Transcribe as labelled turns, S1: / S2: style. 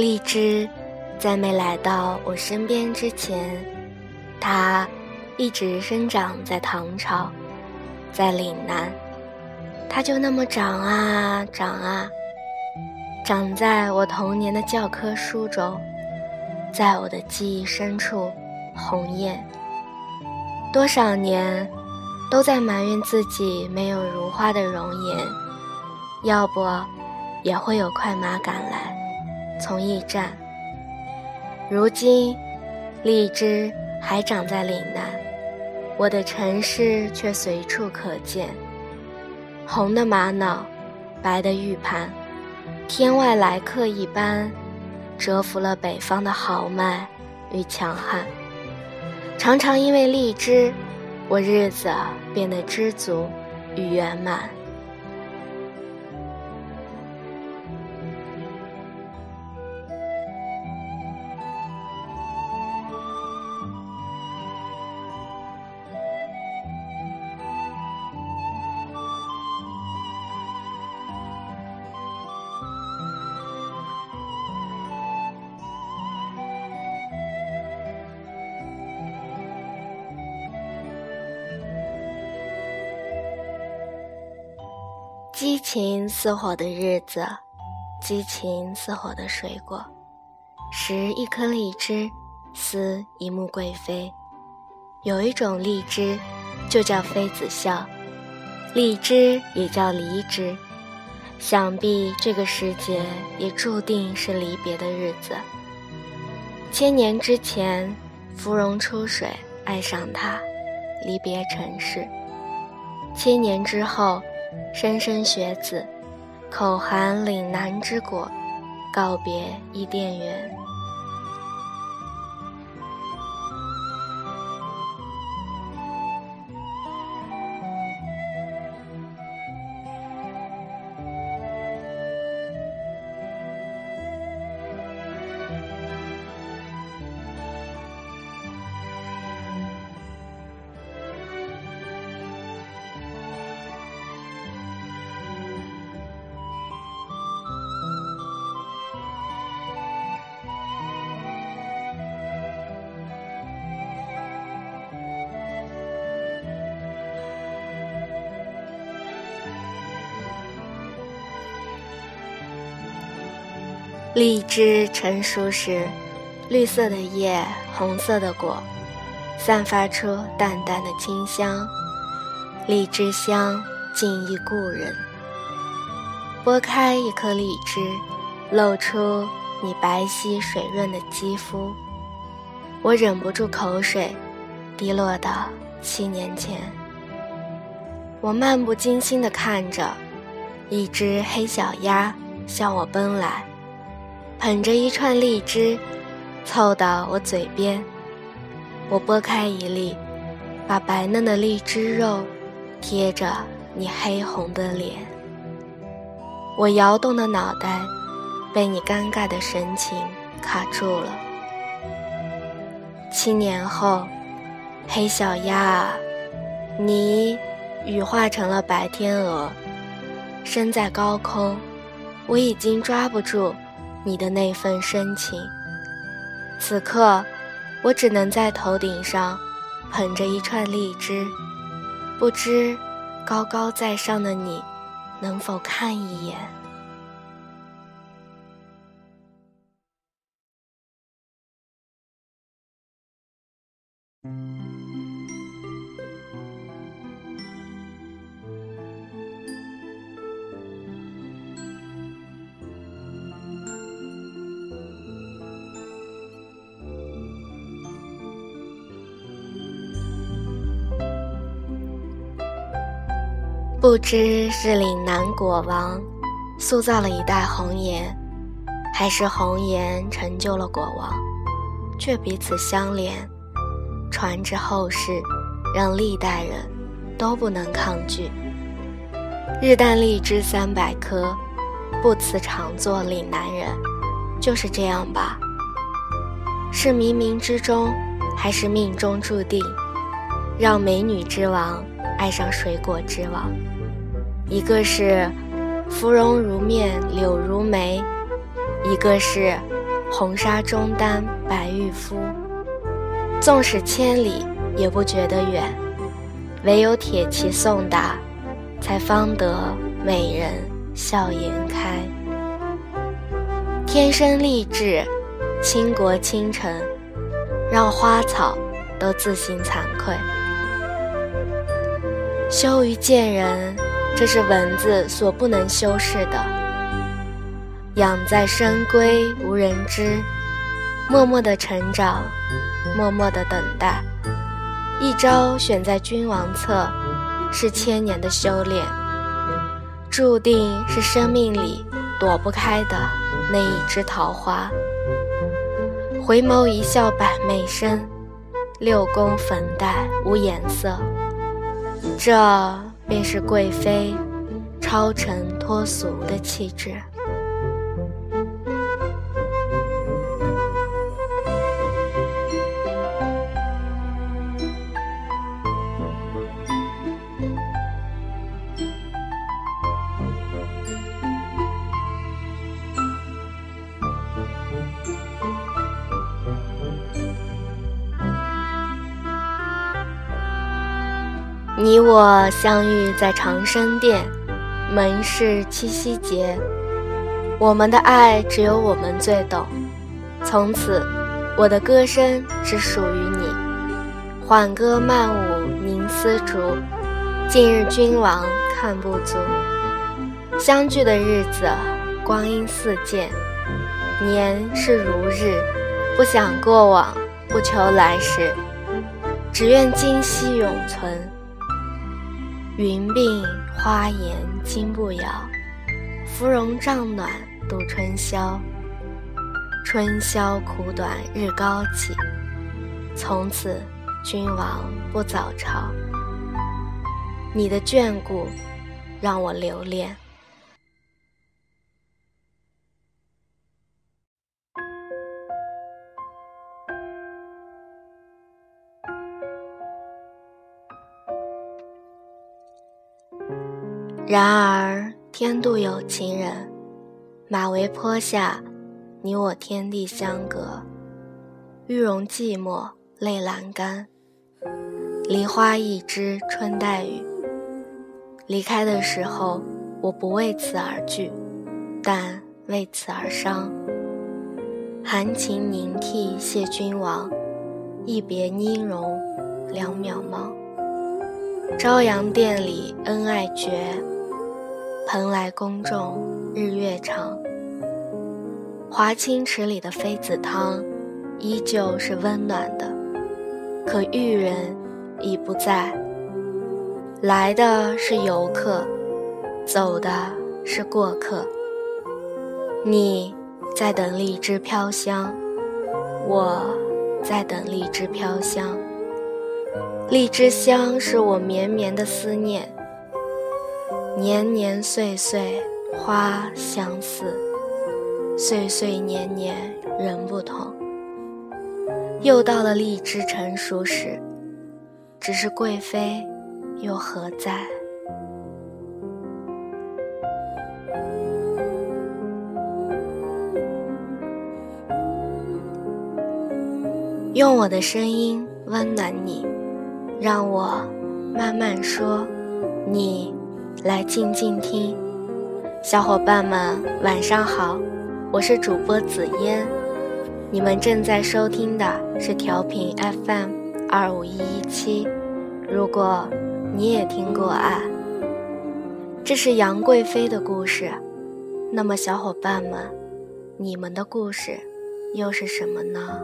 S1: 荔枝在没来到我身边之前，它一直生长在唐朝，在岭南，它就那么长啊长啊，长在我童年的教科书中，在我的记忆深处红艳。多少年，都在埋怨自己没有如花的容颜，要不，也会有快马赶来，从驿站。如今，荔枝还长在岭南，我的城市却随处可见。红的玛瑙，白的玉盘，天外来客一般，折服了北方的豪迈与强悍。常常因为荔枝，我日子变得知足与圆满。激情似火的日子，激情似火的水果，食一颗荔枝，思一目贵妃。有一种荔枝，就叫妃子笑，荔枝也叫离枝。想必这个时节也注定是离别的日子。千年之前，芙蓉出水爱上他，离别尘世；千年之后。莘莘学子，口含岭南之果，告别伊甸园。荔枝成熟时，绿色的叶，红色的果，散发出淡淡的清香。荔枝香，近忆故人。剥开一颗荔枝，露出你白皙水润的肌肤，我忍不住口水滴落到七年前。我漫不经心地看着一只黑小鸭向我奔来。捧着一串荔枝，凑到我嘴边，我剥开一粒，把白嫩的荔枝肉贴着你黑红的脸。我摇动的脑袋被你尴尬的神情卡住了。七年后，黑小鸭，你羽化成了白天鹅，身在高空，我已经抓不住。你的那份深情，此刻我只能在头顶上捧着一串荔枝，不知高高在上的你能否看一眼。不知是岭南果王塑造了一代红颜，还是红颜成就了果王，却彼此相连，传至后世，让历代人都不能抗拒。日啖荔枝三百颗，不辞常作岭南人，就是这样吧。是冥冥之中，还是命中注定，让美女之王爱上水果之王？一个是芙蓉如面柳如眉，一个是红纱中单白玉肤。纵使千里，也不觉得远。唯有铁骑送达，才方得美人笑颜开。天生丽质，倾国倾城，让花草都自行惭愧。羞于见人，这是文字所不能修饰的。养在深闺无人知，默默的成长，默默的等待。一朝选在君王侧，是千年的修炼，注定是生命里躲不开的那一枝桃花。回眸一笑百媚生，六宫粉黛无颜色。这便是贵妃超尘脱俗的气质。你我相遇在长生殿，门是七夕节。我们的爱只有我们最懂。从此，我的歌声只属于你。缓歌慢舞凝丝竹，近日君王看不足。相聚的日子，光阴似箭，年是如日。不想过往，不求来时，只愿今夕永存。云鬓花颜金步摇，芙蓉帐暖度春宵。春宵苦短日高起，从此君王不早朝。你的眷顾让我留恋。然而天妒有情人，马嵬坡下，你我天地相隔。玉容寂寞泪阑干，梨花一枝春带雨。离开的时候，我不为此而惧，但为此而伤。含情凝涕谢君王，一别音容两渺茫。朝阳殿里恩爱绝。蓬莱宫中日月长，华清池里的妃子汤，依旧是温暖的，可玉人已不在。来的是游客，走的是过客。你在等荔枝飘香，我在等荔枝飘香。荔枝香是我绵绵的思念。年年岁岁花相似，岁岁年年人不同。又到了荔枝成熟时，只是贵妃又何在？用我的声音温暖你，让我慢慢说，你。来静静听，小伙伴们晚上好，我是主播紫嫣，你们正在收听的是调频 FM 二五一一七。如果你也听过爱，这是杨贵妃的故事，那么小伙伴们，你们的故事又是什么呢？